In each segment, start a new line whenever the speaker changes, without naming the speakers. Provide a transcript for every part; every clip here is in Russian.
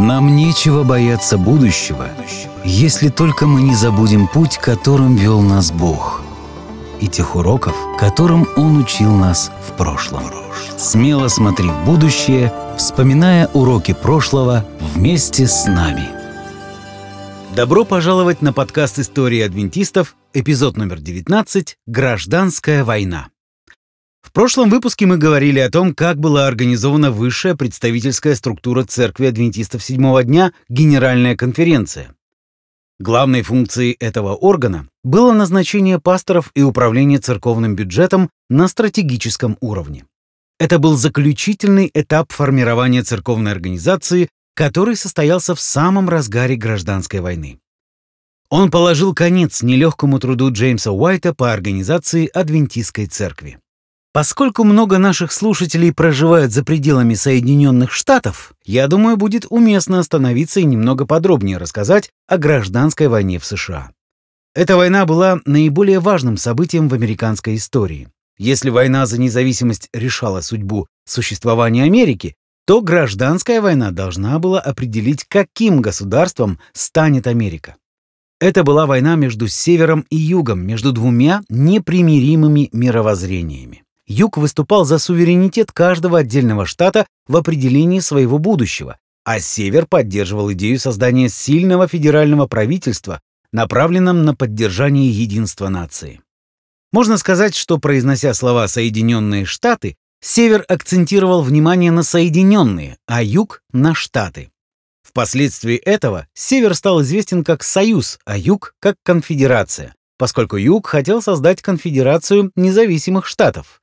Нам нечего бояться будущего, если только мы не забудем путь, которым вел нас Бог, и тех уроков, которым Он учил нас в прошлом. Смело смотри в будущее, вспоминая уроки прошлого вместе с нами.
Добро пожаловать на подкаст «Истории адвентистов», эпизод номер 19 «Гражданская война». В прошлом выпуске мы говорили о том, как была организована высшая представительская структура Церкви Адвентистов Седьмого Дня – Генеральная конференция. Главной функцией этого органа было назначение пасторов и управление церковным бюджетом на стратегическом уровне. Это был заключительный этап формирования церковной организации, который состоялся в самом разгаре гражданской войны. Он положил конец нелегкому труду Джеймса Уайта по организации Адвентистской церкви. Поскольку много наших слушателей проживают за пределами Соединенных Штатов, я думаю, будет уместно остановиться и немного подробнее рассказать о гражданской войне в США. Эта война была наиболее важным событием в американской истории. Если война за независимость решала судьбу существования Америки, то гражданская война должна была определить, каким государством станет Америка. Это была война между севером и югом, между двумя непримиримыми мировоззрениями. Юг выступал за суверенитет каждого отдельного штата в определении своего будущего, а Север поддерживал идею создания сильного федерального правительства, направленном на поддержание единства нации. Можно сказать, что, произнося слова «Соединенные Штаты», Север акцентировал внимание на Соединенные, а Юг — на Штаты. Впоследствии этого Север стал известен как Союз, а Юг — как Конфедерация, поскольку Юг хотел создать конфедерацию независимых штатов.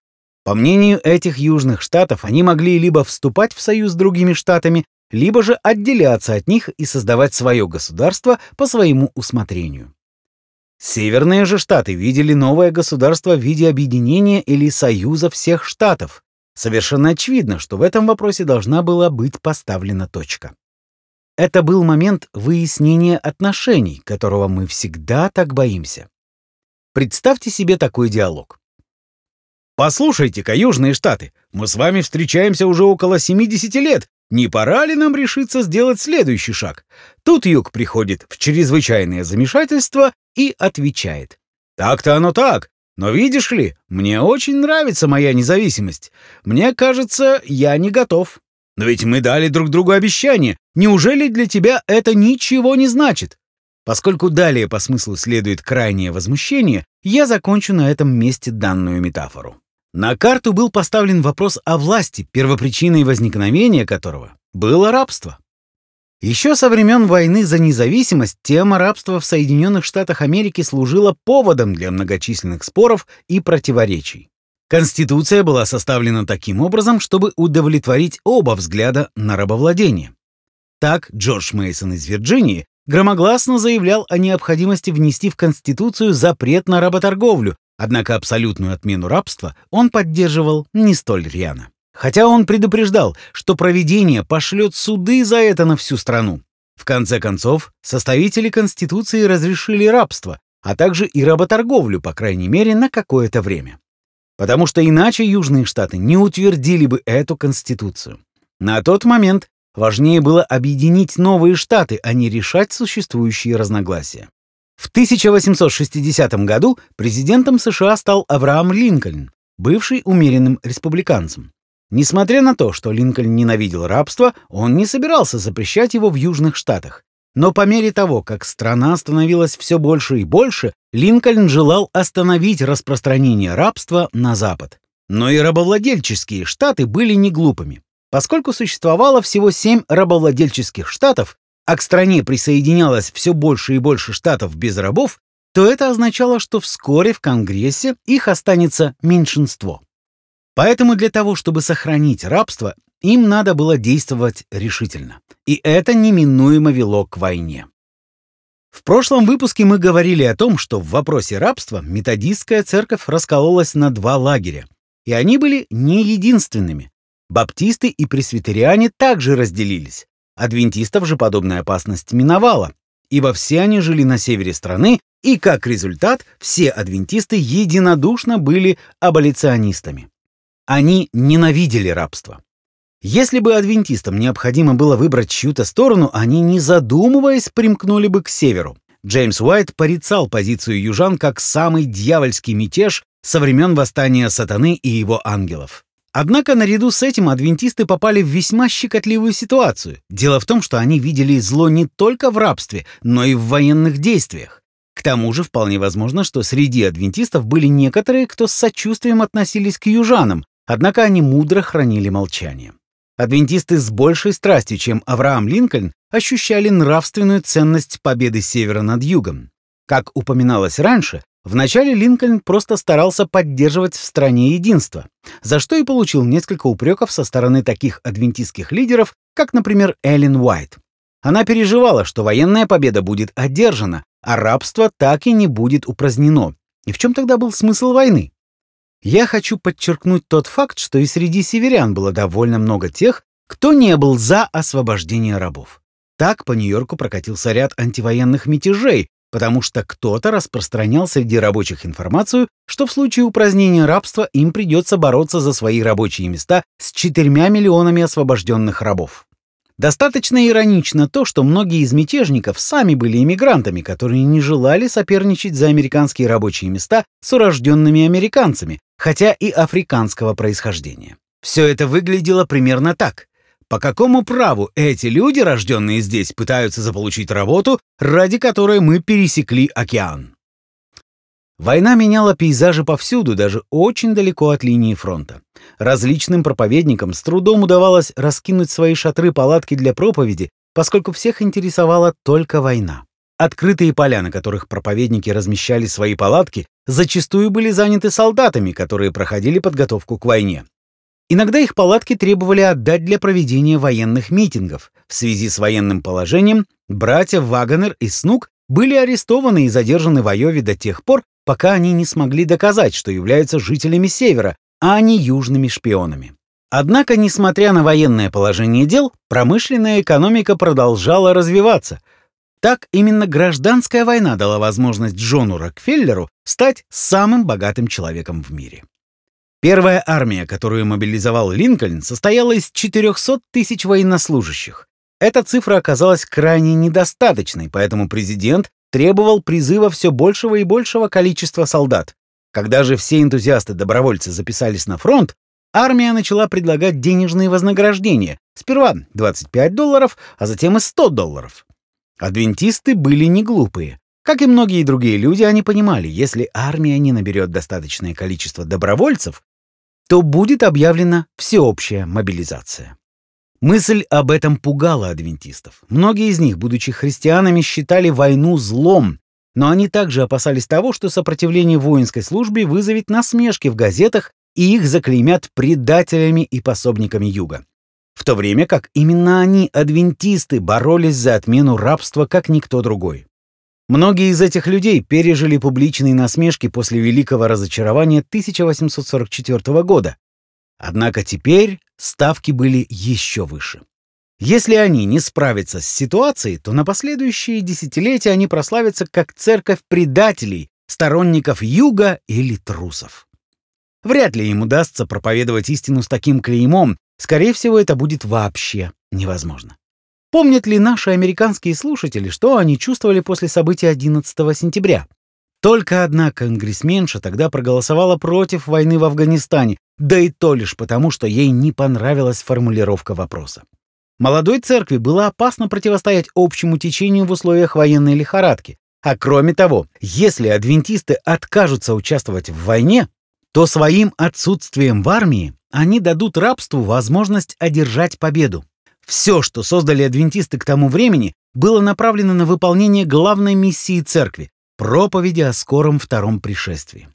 По мнению этих южных штатов, они могли либо вступать в союз с другими штатами, либо же отделяться от них и создавать свое государство по своему усмотрению. Северные же штаты видели новое государство в виде объединения или союза всех штатов. Совершенно очевидно, что в этом вопросе должна была быть поставлена точка. Это был момент выяснения отношений, которого мы всегда так боимся. Представьте себе такой диалог. «Послушайте-ка, Южные Штаты, мы с вами встречаемся уже около 70 лет. Не пора ли нам решиться сделать следующий шаг?» Тут Юг приходит в чрезвычайное замешательство и отвечает. «Так-то оно так, но видишь ли, мне очень нравится моя независимость. Мне кажется, я не готов. Но ведь мы дали друг другу обещание. Неужели для тебя это ничего не значит?» Поскольку далее по смыслу следует крайнее возмущение, я закончу на этом месте данную метафору. На карту был поставлен вопрос о власти, первопричиной возникновения которого было рабство. Еще со времен войны за независимость тема рабства в Соединенных Штатах Америки служила поводом для многочисленных споров и противоречий. Конституция была составлена таким образом, чтобы удовлетворить оба взгляда на рабовладение. Так Джордж Мейсон из Вирджинии громогласно заявлял о необходимости внести в Конституцию запрет на работорговлю, Однако абсолютную отмену рабства он поддерживал не столь рьяно. Хотя он предупреждал, что проведение пошлет суды за это на всю страну. В конце концов, составители Конституции разрешили рабство, а также и работорговлю, по крайней мере, на какое-то время. Потому что иначе Южные Штаты не утвердили бы эту Конституцию. На тот момент важнее было объединить новые штаты, а не решать существующие разногласия. В 1860 году президентом США стал Авраам Линкольн, бывший умеренным республиканцем. Несмотря на то, что Линкольн ненавидел рабство, он не собирался запрещать его в Южных Штатах. Но по мере того, как страна становилась все больше и больше, Линкольн желал остановить распространение рабства на Запад. Но и рабовладельческие штаты были не глупыми. Поскольку существовало всего семь рабовладельческих штатов, а к стране присоединялось все больше и больше штатов без рабов, то это означало, что вскоре в Конгрессе их останется меньшинство. Поэтому для того, чтобы сохранить рабство, им надо было действовать решительно. И это неминуемо вело к войне. В прошлом выпуске мы говорили о том, что в вопросе рабства методистская церковь раскололась на два лагеря, и они были не единственными. Баптисты и пресвитериане также разделились. Адвентистов же подобная опасность миновала, ибо все они жили на севере страны, и как результат все адвентисты единодушно были аболиционистами. Они ненавидели рабство. Если бы адвентистам необходимо было выбрать чью-то сторону, они, не задумываясь, примкнули бы к северу. Джеймс Уайт порицал позицию южан как самый дьявольский мятеж со времен восстания сатаны и его ангелов. Однако наряду с этим адвентисты попали в весьма щекотливую ситуацию. Дело в том, что они видели зло не только в рабстве, но и в военных действиях. К тому же вполне возможно, что среди адвентистов были некоторые, кто с сочувствием относились к южанам, однако они мудро хранили молчание. Адвентисты с большей страстью, чем Авраам Линкольн, ощущали нравственную ценность победы Севера над Югом. Как упоминалось раньше, вначале Линкольн просто старался поддерживать в стране единство, за что и получил несколько упреков со стороны таких адвентистских лидеров, как, например, Эллен Уайт. Она переживала, что военная победа будет одержана, а рабство так и не будет упразднено. И в чем тогда был смысл войны? Я хочу подчеркнуть тот факт, что и среди северян было довольно много тех, кто не был за освобождение рабов. Так по Нью-Йорку прокатился ряд антивоенных мятежей, потому что кто-то распространял среди рабочих информацию, что в случае упразднения рабства им придется бороться за свои рабочие места с четырьмя миллионами освобожденных рабов. Достаточно иронично то, что многие из мятежников сами были иммигрантами, которые не желали соперничать за американские рабочие места с урожденными американцами, хотя и африканского происхождения. Все это выглядело примерно так. По какому праву эти люди, рожденные здесь, пытаются заполучить работу, ради которой мы пересекли океан? Война меняла пейзажи повсюду, даже очень далеко от линии фронта. Различным проповедникам с трудом удавалось раскинуть свои шатры-палатки для проповеди, поскольку всех интересовала только война. Открытые поля, на которых проповедники размещали свои палатки, зачастую были заняты солдатами, которые проходили подготовку к войне. Иногда их палатки требовали отдать для проведения военных митингов. В связи с военным положением братья Вагонер и Снук были арестованы и задержаны в Айове до тех пор, пока они не смогли доказать, что являются жителями Севера, а не южными шпионами. Однако, несмотря на военное положение дел, промышленная экономика продолжала развиваться. Так именно гражданская война дала возможность Джону Рокфеллеру стать самым богатым человеком в мире. Первая армия, которую мобилизовал Линкольн, состояла из 400 тысяч военнослужащих. Эта цифра оказалась крайне недостаточной, поэтому президент требовал призыва все большего и большего количества солдат. Когда же все энтузиасты-добровольцы записались на фронт, армия начала предлагать денежные вознаграждения. Сперва 25 долларов, а затем и 100 долларов. Адвентисты были не глупые. Как и многие другие люди, они понимали, если армия не наберет достаточное количество добровольцев, то будет объявлена всеобщая мобилизация. Мысль об этом пугала адвентистов. Многие из них, будучи христианами, считали войну злом, но они также опасались того, что сопротивление воинской службе вызовет насмешки в газетах и их заклеймят предателями и пособниками Юга. В то время как именно они, адвентисты, боролись за отмену рабства, как никто другой. Многие из этих людей пережили публичные насмешки после великого разочарования 1844 года, Однако теперь ставки были еще выше. Если они не справятся с ситуацией, то на последующие десятилетия они прославятся как церковь предателей, сторонников юга или трусов. Вряд ли им удастся проповедовать истину с таким клеймом, скорее всего, это будет вообще невозможно. Помнят ли наши американские слушатели, что они чувствовали после событий 11 сентября? Только одна конгрессменша тогда проголосовала против войны в Афганистане, да и то лишь потому, что ей не понравилась формулировка вопроса. Молодой церкви было опасно противостоять общему течению в условиях военной лихорадки. А кроме того, если адвентисты откажутся участвовать в войне, то своим отсутствием в армии они дадут рабству возможность одержать победу. Все, что создали адвентисты к тому времени, было направлено на выполнение главной миссии церкви — проповеди о скором втором пришествии.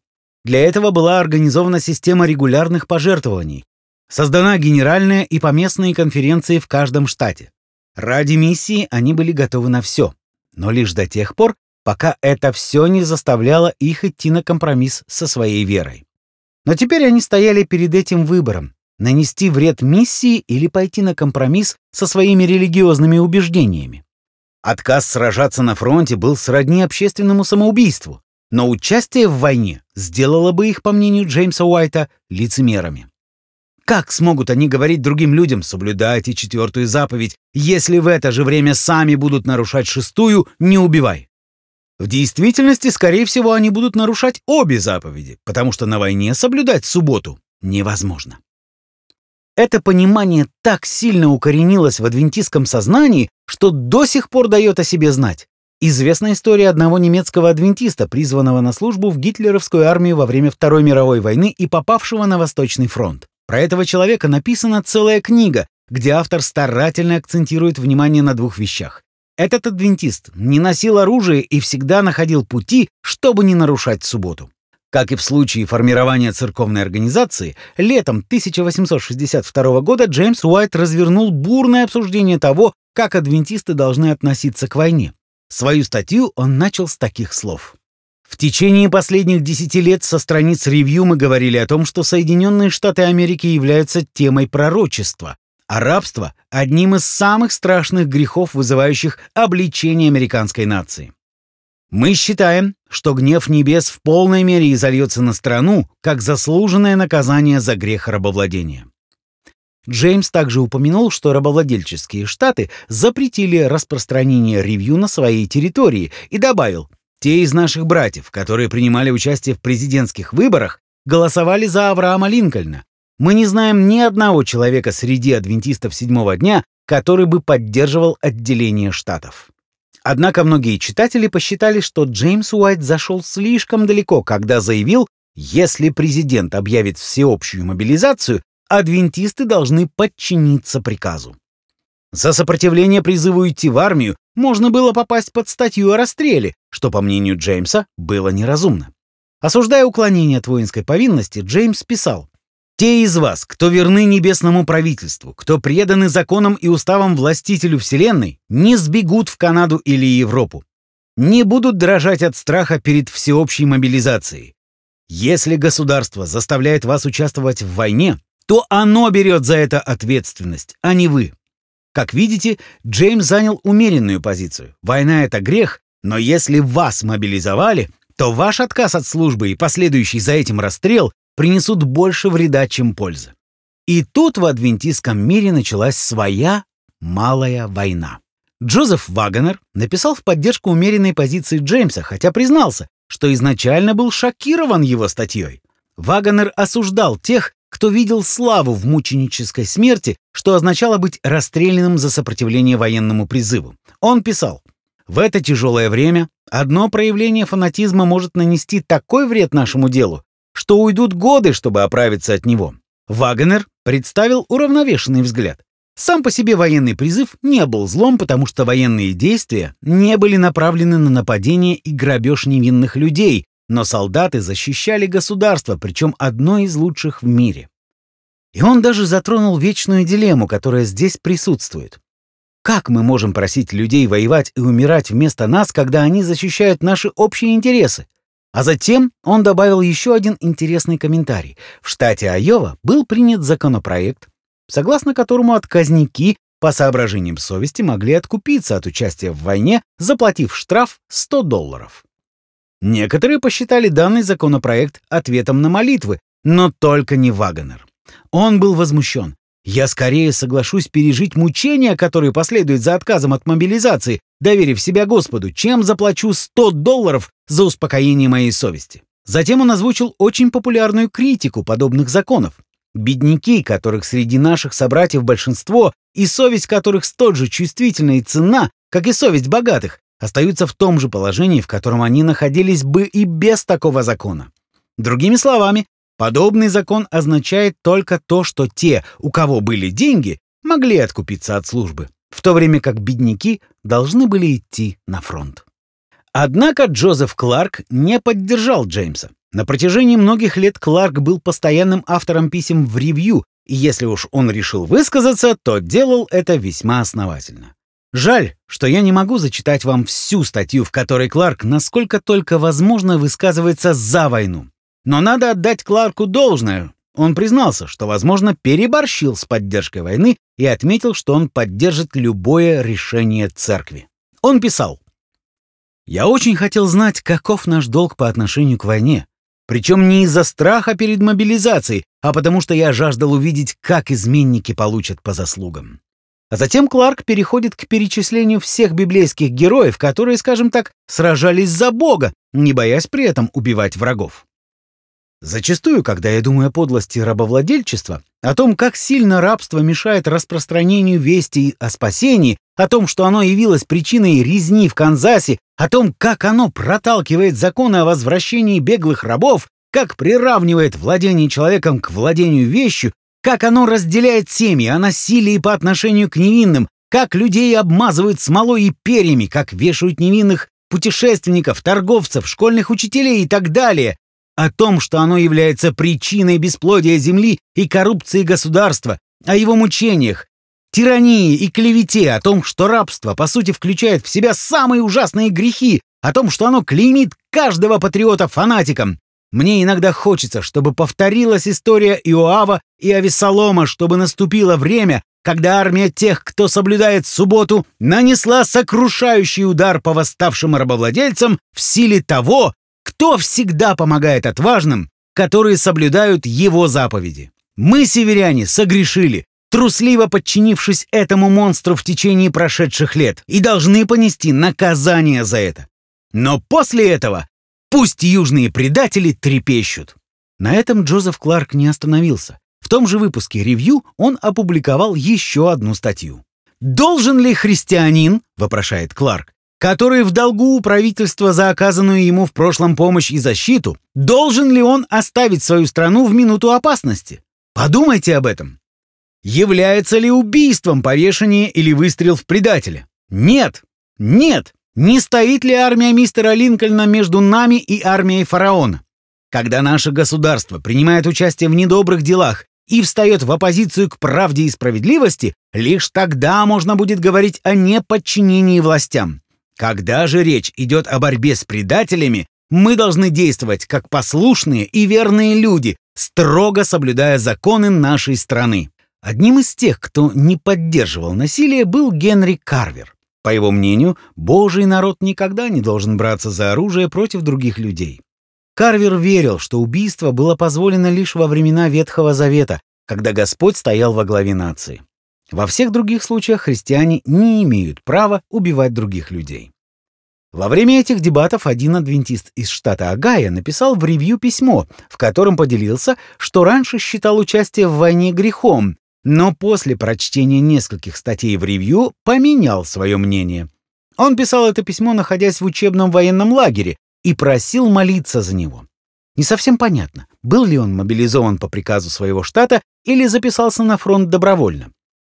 Для этого была организована система регулярных пожертвований, создана генеральная и поместные конференции в каждом штате. Ради миссии они были готовы на все, но лишь до тех пор, пока это все не заставляло их идти на компромисс со своей верой. Но теперь они стояли перед этим выбором — нанести вред миссии или пойти на компромисс со своими религиозными убеждениями. Отказ сражаться на фронте был сродни общественному самоубийству, но участие в войне сделало бы их, по мнению Джеймса Уайта, лицемерами. Как смогут они говорить другим людям «соблюдайте четвертую заповедь», если в это же время сами будут нарушать шестую «не убивай»? В действительности, скорее всего, они будут нарушать обе заповеди, потому что на войне соблюдать субботу невозможно. Это понимание так сильно укоренилось в адвентистском сознании, что до сих пор дает о себе знать. Известна история одного немецкого адвентиста, призванного на службу в гитлеровскую армию во время Второй мировой войны и попавшего на Восточный фронт. Про этого человека написана целая книга, где автор старательно акцентирует внимание на двух вещах. Этот адвентист не носил оружие и всегда находил пути, чтобы не нарушать субботу. Как и в случае формирования церковной организации, летом 1862 года Джеймс Уайт развернул бурное обсуждение того, как адвентисты должны относиться к войне. Свою статью он начал с таких слов. В течение последних десяти лет со страниц ревью мы говорили о том, что Соединенные Штаты Америки являются темой пророчества, а рабство — одним из самых страшных грехов, вызывающих обличение американской нации. Мы считаем, что гнев небес в полной мере изольется на страну, как заслуженное наказание за грех рабовладения. Джеймс также упомянул, что рабовладельческие штаты запретили распространение ревью на своей территории и добавил, те из наших братьев, которые принимали участие в президентских выборах, голосовали за Авраама Линкольна. Мы не знаем ни одного человека среди адвентистов седьмого дня, который бы поддерживал отделение штатов. Однако многие читатели посчитали, что Джеймс Уайт зашел слишком далеко, когда заявил, если президент объявит всеобщую мобилизацию, адвентисты должны подчиниться приказу. За сопротивление призыву идти в армию можно было попасть под статью о расстреле, что, по мнению Джеймса, было неразумно. Осуждая уклонение от воинской повинности, Джеймс писал, те из вас, кто верны небесному правительству, кто преданы законам и уставам властителю Вселенной, не сбегут в Канаду или Европу. Не будут дрожать от страха перед всеобщей мобилизацией. Если государство заставляет вас участвовать в войне, то оно берет за это ответственность, а не вы. Как видите, Джеймс занял умеренную позицию. Война — это грех, но если вас мобилизовали, то ваш отказ от службы и последующий за этим расстрел принесут больше вреда, чем пользы. И тут в адвентистском мире началась своя малая война. Джозеф Вагонер написал в поддержку умеренной позиции Джеймса, хотя признался, что изначально был шокирован его статьей. Вагонер осуждал тех, кто видел славу в мученической смерти, что означало быть расстрелянным за сопротивление военному призыву. Он писал, «В это тяжелое время одно проявление фанатизма может нанести такой вред нашему делу, что уйдут годы, чтобы оправиться от него. Вагнер представил уравновешенный взгляд. Сам по себе военный призыв не был злом, потому что военные действия не были направлены на нападение и грабеж невинных людей, но солдаты защищали государство, причем одно из лучших в мире. И он даже затронул вечную дилемму, которая здесь присутствует. Как мы можем просить людей воевать и умирать вместо нас, когда они защищают наши общие интересы? А затем он добавил еще один интересный комментарий. В штате Айова был принят законопроект, согласно которому отказники по соображениям совести могли откупиться от участия в войне, заплатив штраф 100 долларов. Некоторые посчитали данный законопроект ответом на молитвы, но только не Вагонер. Он был возмущен. Я скорее соглашусь пережить мучения, которые последуют за отказом от мобилизации, доверив себя Господу, чем заплачу 100 долларов за успокоение моей совести. Затем он озвучил очень популярную критику подобных законов. Бедняки, которых среди наших собратьев большинство, и совесть которых столь же чувствительна и ценна, как и совесть богатых, остаются в том же положении, в котором они находились бы и без такого закона. Другими словами, Подобный закон означает только то, что те, у кого были деньги, могли откупиться от службы, в то время как бедняки должны были идти на фронт. Однако Джозеф Кларк не поддержал Джеймса. На протяжении многих лет Кларк был постоянным автором писем в ревью, и если уж он решил высказаться, то делал это весьма основательно. Жаль, что я не могу зачитать вам всю статью, в которой Кларк, насколько только возможно, высказывается за войну. Но надо отдать Кларку должное. Он признался, что, возможно, переборщил с поддержкой войны и отметил, что он поддержит любое решение церкви. Он писал, «Я очень хотел знать, каков наш долг по отношению к войне, причем не из-за страха перед мобилизацией, а потому что я жаждал увидеть, как изменники получат по заслугам. А затем Кларк переходит к перечислению всех библейских героев, которые, скажем так, сражались за Бога, не боясь при этом убивать врагов. Зачастую, когда я думаю о подлости рабовладельчества, о том, как сильно рабство мешает распространению вести о спасении, о том, что оно явилось причиной резни в Канзасе, о том, как оно проталкивает законы о возвращении беглых рабов, как приравнивает владение человеком к владению вещью, как оно разделяет семьи о насилии по отношению к невинным, как людей обмазывают смолой и перьями, как вешают невинных путешественников, торговцев, школьных учителей и так далее, о том, что оно является причиной бесплодия земли и коррупции государства, о его мучениях, тирании и клевете, о том, что рабство, по сути, включает в себя самые ужасные грехи, о том, что оно клеймит каждого патриота фанатиком, мне иногда хочется, чтобы повторилась история Иоава и Авесолома, чтобы наступило время, когда армия тех, кто соблюдает субботу, нанесла сокрушающий удар по восставшим рабовладельцам в силе того, кто всегда помогает отважным, которые соблюдают его заповеди. Мы, северяне, согрешили, трусливо подчинившись этому монстру в течение прошедших лет, и должны понести наказание за это. Но после этого Пусть южные предатели трепещут. На этом Джозеф Кларк не остановился. В том же выпуске «Ревью» он опубликовал еще одну статью. «Должен ли христианин, — вопрошает Кларк, — который в долгу у правительства за оказанную ему в прошлом помощь и защиту, должен ли он оставить свою страну в минуту опасности? Подумайте об этом. Является ли убийством повешение или выстрел в предателя? Нет! Нет! Не стоит ли армия мистера Линкольна между нами и армией фараона? Когда наше государство принимает участие в недобрых делах и встает в оппозицию к правде и справедливости, лишь тогда можно будет говорить о неподчинении властям. Когда же речь идет о борьбе с предателями, мы должны действовать как послушные и верные люди, строго соблюдая законы нашей страны. Одним из тех, кто не поддерживал насилие, был Генри Карвер. По его мнению, Божий народ никогда не должен браться за оружие против других людей. Карвер верил, что убийство было позволено лишь во времена Ветхого Завета, когда Господь стоял во главе нации. Во всех других случаях христиане не имеют права убивать других людей. Во время этих дебатов один адвентист из штата Огайо написал в ревью письмо, в котором поделился, что раньше считал участие в войне грехом, но после прочтения нескольких статей в ревью поменял свое мнение. Он писал это письмо, находясь в учебном военном лагере, и просил молиться за него. Не совсем понятно, был ли он мобилизован по приказу своего штата или записался на фронт добровольно.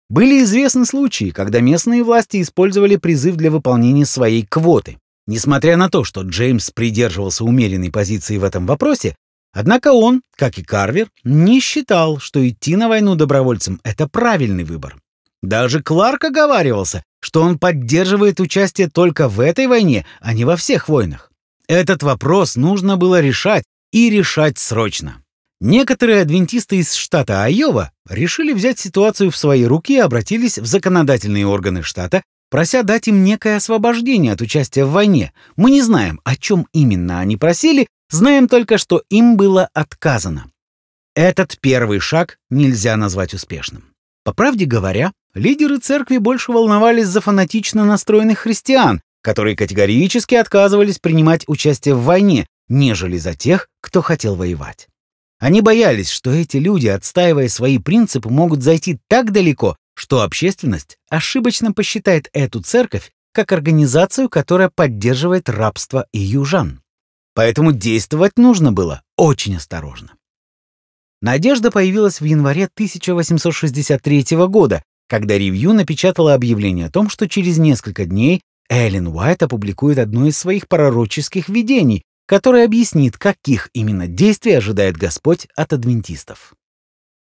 Были известны случаи, когда местные власти использовали призыв для выполнения своей квоты. Несмотря на то, что Джеймс придерживался умеренной позиции в этом вопросе, Однако он, как и Карвер, не считал, что идти на войну добровольцем — это правильный выбор. Даже Кларк оговаривался, что он поддерживает участие только в этой войне, а не во всех войнах. Этот вопрос нужно было решать, и решать срочно. Некоторые адвентисты из штата Айова решили взять ситуацию в свои руки и обратились в законодательные органы штата, прося дать им некое освобождение от участия в войне. Мы не знаем, о чем именно они просили, Знаем только, что им было отказано. Этот первый шаг нельзя назвать успешным. По правде говоря, лидеры церкви больше волновались за фанатично настроенных христиан, которые категорически отказывались принимать участие в войне, нежели за тех, кто хотел воевать. Они боялись, что эти люди, отстаивая свои принципы, могут зайти так далеко, что общественность ошибочно посчитает эту церковь как организацию, которая поддерживает рабство и южан. Поэтому действовать нужно было очень осторожно. Надежда появилась в январе 1863 года, когда ревью напечатало объявление о том, что через несколько дней Эллен Уайт опубликует одно из своих пророческих видений, которое объяснит, каких именно действий ожидает Господь от адвентистов.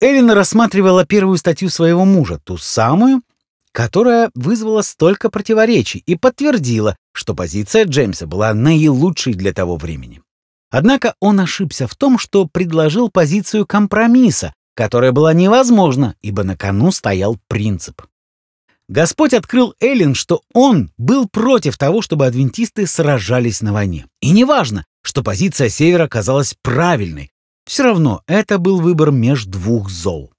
Эллен рассматривала первую статью своего мужа, ту самую, которая вызвала столько противоречий и подтвердила, что позиция Джеймса была наилучшей для того времени. Однако он ошибся в том, что предложил позицию компромисса, которая была невозможна, ибо на кону стоял принцип. Господь открыл Эллен, что он был против того, чтобы адвентисты сражались на войне. И неважно, что позиция Севера казалась правильной, все равно это был выбор между двух зол.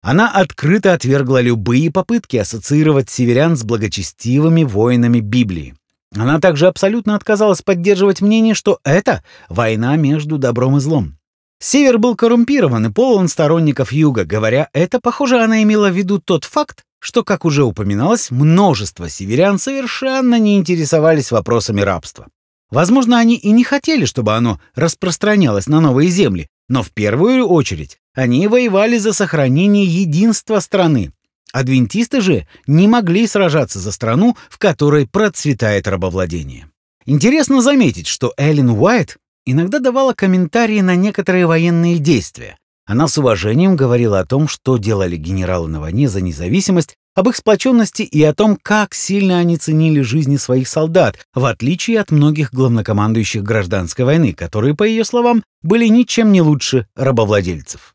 Она открыто отвергла любые попытки ассоциировать северян с благочестивыми воинами Библии. Она также абсолютно отказалась поддерживать мнение, что это война между добром и злом. Север был коррумпирован и полон сторонников Юга. Говоря это, похоже, она имела в виду тот факт, что, как уже упоминалось, множество северян совершенно не интересовались вопросами рабства. Возможно, они и не хотели, чтобы оно распространялось на новые земли, но в первую очередь они воевали за сохранение единства страны. Адвентисты же не могли сражаться за страну, в которой процветает рабовладение. Интересно заметить, что Эллен Уайт иногда давала комментарии на некоторые военные действия. Она с уважением говорила о том, что делали генералы на войне за независимость, об их сплоченности и о том, как сильно они ценили жизни своих солдат, в отличие от многих главнокомандующих гражданской войны, которые, по ее словам, были ничем не лучше рабовладельцев.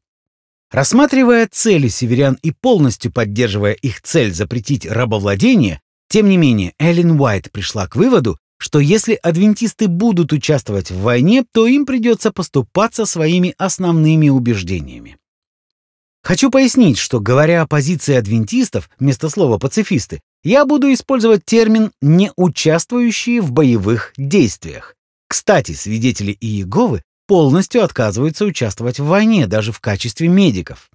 Рассматривая цели северян и полностью поддерживая их цель запретить рабовладение, тем не менее Эллен Уайт пришла к выводу, что если адвентисты будут участвовать в войне, то им придется поступаться своими основными убеждениями. Хочу пояснить, что, говоря о позиции адвентистов вместо слова «пацифисты», я буду использовать термин «не участвующие в боевых действиях». Кстати, свидетели Иеговы полностью отказываются участвовать в войне, даже в качестве медиков.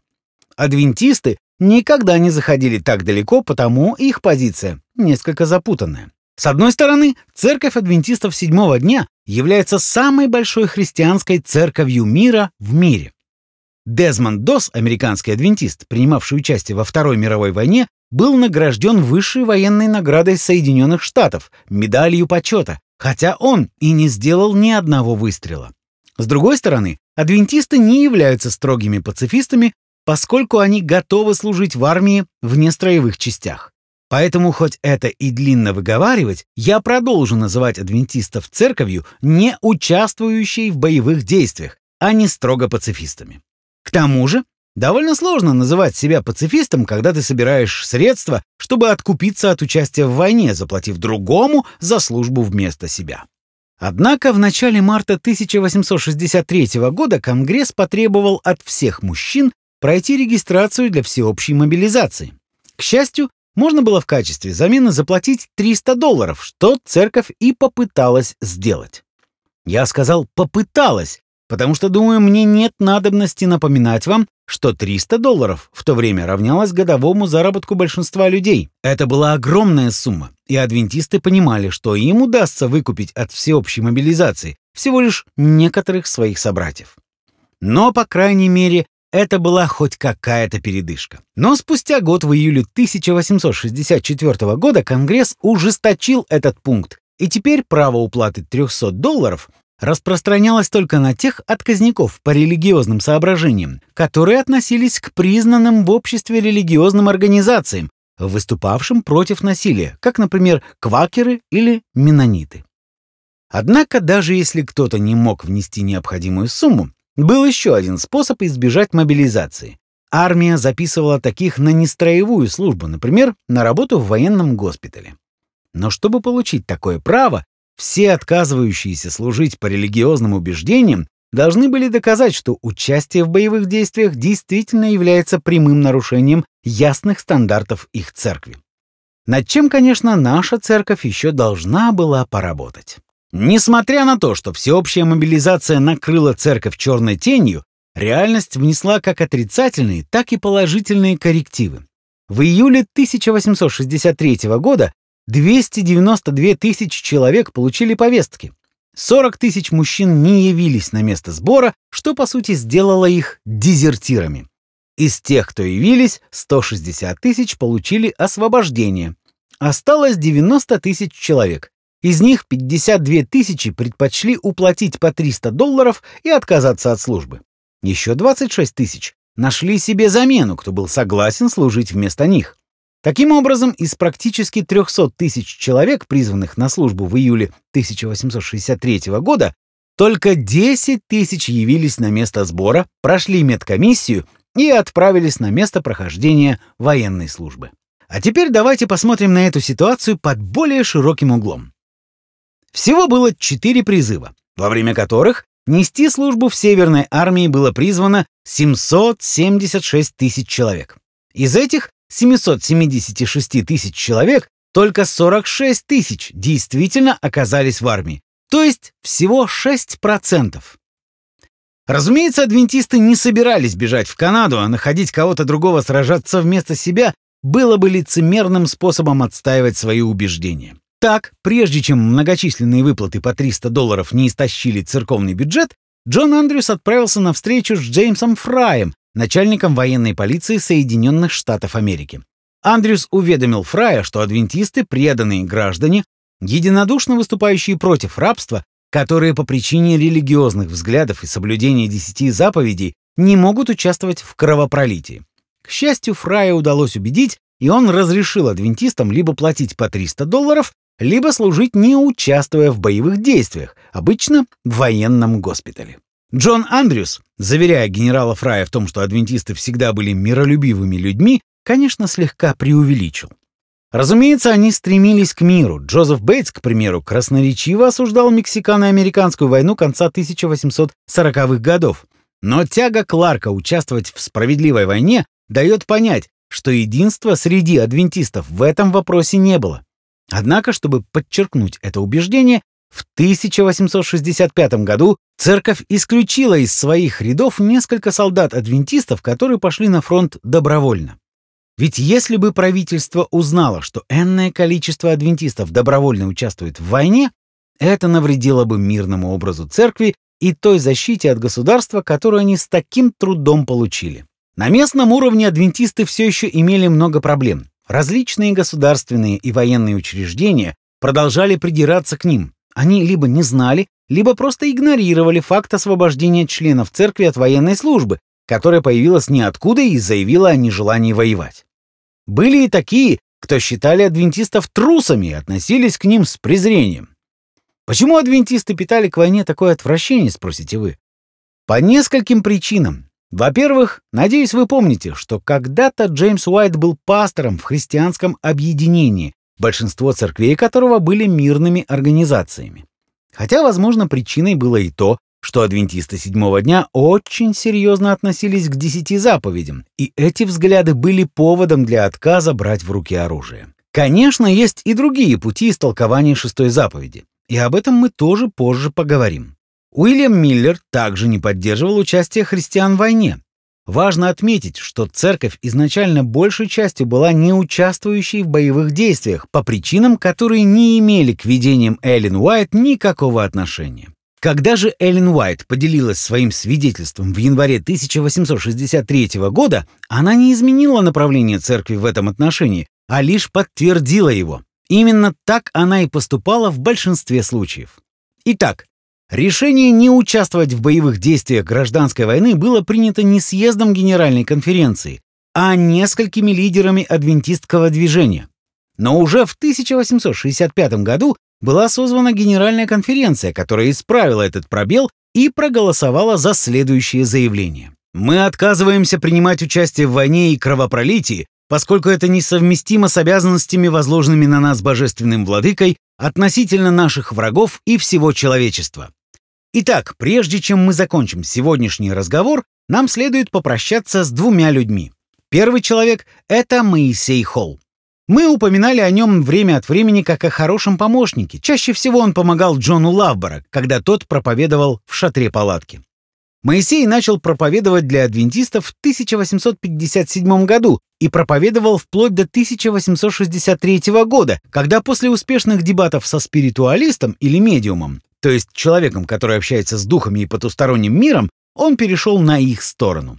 Адвентисты никогда не заходили так далеко, потому их позиция несколько запутанная. С одной стороны, церковь адвентистов седьмого дня является самой большой христианской церковью мира в мире. Дезмонд Дос, американский адвентист, принимавший участие во Второй мировой войне, был награжден высшей военной наградой Соединенных Штатов, медалью почета, хотя он и не сделал ни одного выстрела. С другой стороны, адвентисты не являются строгими пацифистами, поскольку они готовы служить в армии в нестроевых частях. Поэтому, хоть это и длинно выговаривать, я продолжу называть адвентистов церковью, не участвующей в боевых действиях, а не строго пацифистами. К тому же, довольно сложно называть себя пацифистом, когда ты собираешь средства, чтобы откупиться от участия в войне, заплатив другому за службу вместо себя. Однако в начале марта 1863 года Конгресс потребовал от всех мужчин пройти регистрацию для всеобщей мобилизации. К счастью, можно было в качестве замены заплатить 300 долларов, что церковь и попыталась сделать. Я сказал «попыталась», потому что, думаю, мне нет надобности напоминать вам, что 300 долларов в то время равнялось годовому заработку большинства людей. Это была огромная сумма, и адвентисты понимали, что им удастся выкупить от всеобщей мобилизации всего лишь некоторых своих собратьев. Но, по крайней мере, это была хоть какая-то передышка. Но спустя год в июле 1864 года Конгресс ужесточил этот пункт, и теперь право уплаты 300 долларов распространялось только на тех отказников по религиозным соображениям, которые относились к признанным в обществе религиозным организациям, выступавшим против насилия, как, например, квакеры или менониты. Однако даже если кто-то не мог внести необходимую сумму, был еще один способ избежать мобилизации. Армия записывала таких на нестроевую службу, например, на работу в военном госпитале. Но чтобы получить такое право, все отказывающиеся служить по религиозным убеждениям должны были доказать, что участие в боевых действиях действительно является прямым нарушением ясных стандартов их церкви. Над чем, конечно, наша церковь еще должна была поработать. Несмотря на то, что всеобщая мобилизация накрыла церковь черной тенью, реальность внесла как отрицательные, так и положительные коррективы. В июле 1863 года 292 тысячи человек получили повестки. 40 тысяч мужчин не явились на место сбора, что по сути сделало их дезертирами. Из тех, кто явились, 160 тысяч получили освобождение. Осталось 90 тысяч человек. Из них 52 тысячи предпочли уплатить по 300 долларов и отказаться от службы. Еще 26 тысяч нашли себе замену, кто был согласен служить вместо них. Таким образом, из практически 300 тысяч человек, призванных на службу в июле 1863 года, только 10 тысяч явились на место сбора, прошли медкомиссию и отправились на место прохождения военной службы. А теперь давайте посмотрим на эту ситуацию под более широким углом. Всего было четыре призыва, во время которых Нести службу в Северной армии было призвано 776 тысяч человек. Из этих 776 тысяч человек только 46 тысяч действительно оказались в армии, то есть всего 6%. Разумеется, адвентисты не собирались бежать в Канаду, а находить кого-то другого сражаться вместо себя было бы лицемерным способом отстаивать свои убеждения. Так, прежде чем многочисленные выплаты по 300 долларов не истощили церковный бюджет, Джон Андрюс отправился на встречу с Джеймсом Фраем, начальником военной полиции Соединенных Штатов Америки. Андрюс уведомил Фрая, что адвентисты, преданные граждане, единодушно выступающие против рабства, которые по причине религиозных взглядов и соблюдения десяти заповедей не могут участвовать в кровопролитии. К счастью, Фрая удалось убедить, и он разрешил адвентистам либо платить по 300 долларов, либо служить не участвуя в боевых действиях, обычно в военном госпитале. Джон Андрюс, заверяя генерала Фрая в том, что адвентисты всегда были миролюбивыми людьми, конечно, слегка преувеличил. Разумеется, они стремились к миру. Джозеф Бейтс, к примеру, красноречиво осуждал мексикано-американскую войну конца 1840-х годов. Но тяга Кларка участвовать в справедливой войне дает понять, что единства среди адвентистов в этом вопросе не было. Однако, чтобы подчеркнуть это убеждение, в 1865 году церковь исключила из своих рядов несколько солдат-адвентистов, которые пошли на фронт добровольно. Ведь если бы правительство узнало, что энное количество адвентистов добровольно участвует в войне, это навредило бы мирному образу церкви и той защите от государства, которую они с таким трудом получили. На местном уровне адвентисты все еще имели много проблем. Различные государственные и военные учреждения продолжали придираться к ним. Они либо не знали, либо просто игнорировали факт освобождения членов церкви от военной службы, которая появилась ниоткуда и заявила о нежелании воевать. Были и такие, кто считали адвентистов трусами и относились к ним с презрением. Почему адвентисты питали к войне такое отвращение, спросите вы? По нескольким причинам. Во-первых, надеюсь, вы помните, что когда-то Джеймс Уайт был пастором в христианском объединении, большинство церквей которого были мирными организациями. Хотя, возможно, причиной было и то, что адвентисты седьмого дня очень серьезно относились к десяти заповедям, и эти взгляды были поводом для отказа брать в руки оружие. Конечно, есть и другие пути истолкования шестой заповеди, и об этом мы тоже позже поговорим. Уильям Миллер также не поддерживал участие христиан в войне. Важно отметить, что церковь изначально большей частью была не участвующей в боевых действиях по причинам, которые не имели к видениям Эллен Уайт никакого отношения. Когда же Эллен Уайт поделилась своим свидетельством в январе 1863 года, она не изменила направление церкви в этом отношении, а лишь подтвердила его. Именно так она и поступала в большинстве случаев. Итак, Решение не участвовать в боевых действиях гражданской войны было принято не съездом Генеральной конференции, а несколькими лидерами адвентистского движения. Но уже в 1865 году была созвана Генеральная конференция, которая исправила этот пробел и проголосовала за следующее заявление. «Мы отказываемся принимать участие в войне и кровопролитии, поскольку это несовместимо с обязанностями, возложенными на нас Божественным Владыкой относительно наших врагов и всего человечества. Итак, прежде чем мы закончим сегодняшний разговор, нам следует попрощаться с двумя людьми. Первый человек — это Моисей Холл. Мы упоминали о нем время от времени как о хорошем помощнике. Чаще всего он помогал Джону Лавбора, когда тот проповедовал в шатре палатки. Моисей начал проповедовать для адвентистов в 1857 году и проповедовал вплоть до 1863 года, когда после успешных дебатов со спиритуалистом или медиумом то есть человеком, который общается с духами и потусторонним миром, он перешел на их сторону.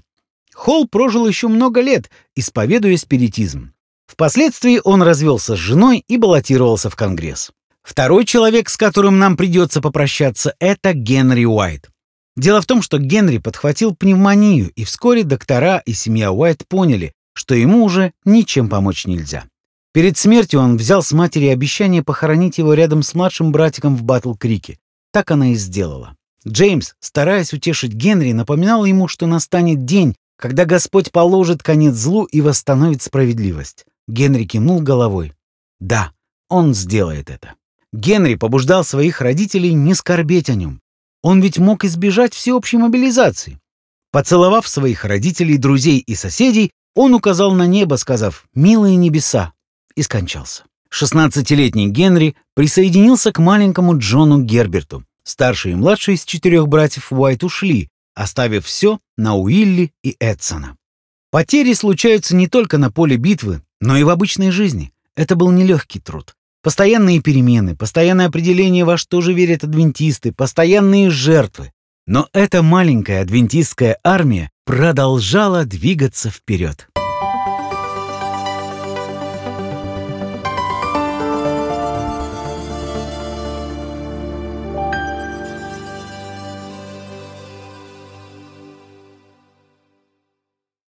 Холл прожил еще много лет, исповедуя спиритизм. Впоследствии он развелся с женой и баллотировался в Конгресс. Второй человек, с которым нам придется попрощаться, это Генри Уайт. Дело в том, что Генри подхватил пневмонию, и вскоре доктора и семья Уайт поняли, что ему уже ничем помочь нельзя. Перед смертью он взял с матери обещание похоронить его рядом с младшим братиком в Батл-Крике. Так она и сделала. Джеймс, стараясь утешить Генри, напоминал ему, что настанет день, когда Господь положит конец злу и восстановит справедливость. Генри кивнул головой. Да, он сделает это. Генри побуждал своих родителей не скорбеть о нем. Он ведь мог избежать всеобщей мобилизации. Поцеловав своих родителей, друзей и соседей, он указал на небо, сказав «Милые небеса», и скончался. 16-летний Генри присоединился к маленькому Джону Герберту. Старший и младший из четырех братьев Уайт ушли, оставив все на Уилли и Эдсона. Потери случаются не только на поле битвы, но и в обычной жизни. Это был нелегкий труд. Постоянные перемены, постоянное определение, во что же верят адвентисты, постоянные жертвы. Но эта маленькая адвентистская армия продолжала двигаться вперед.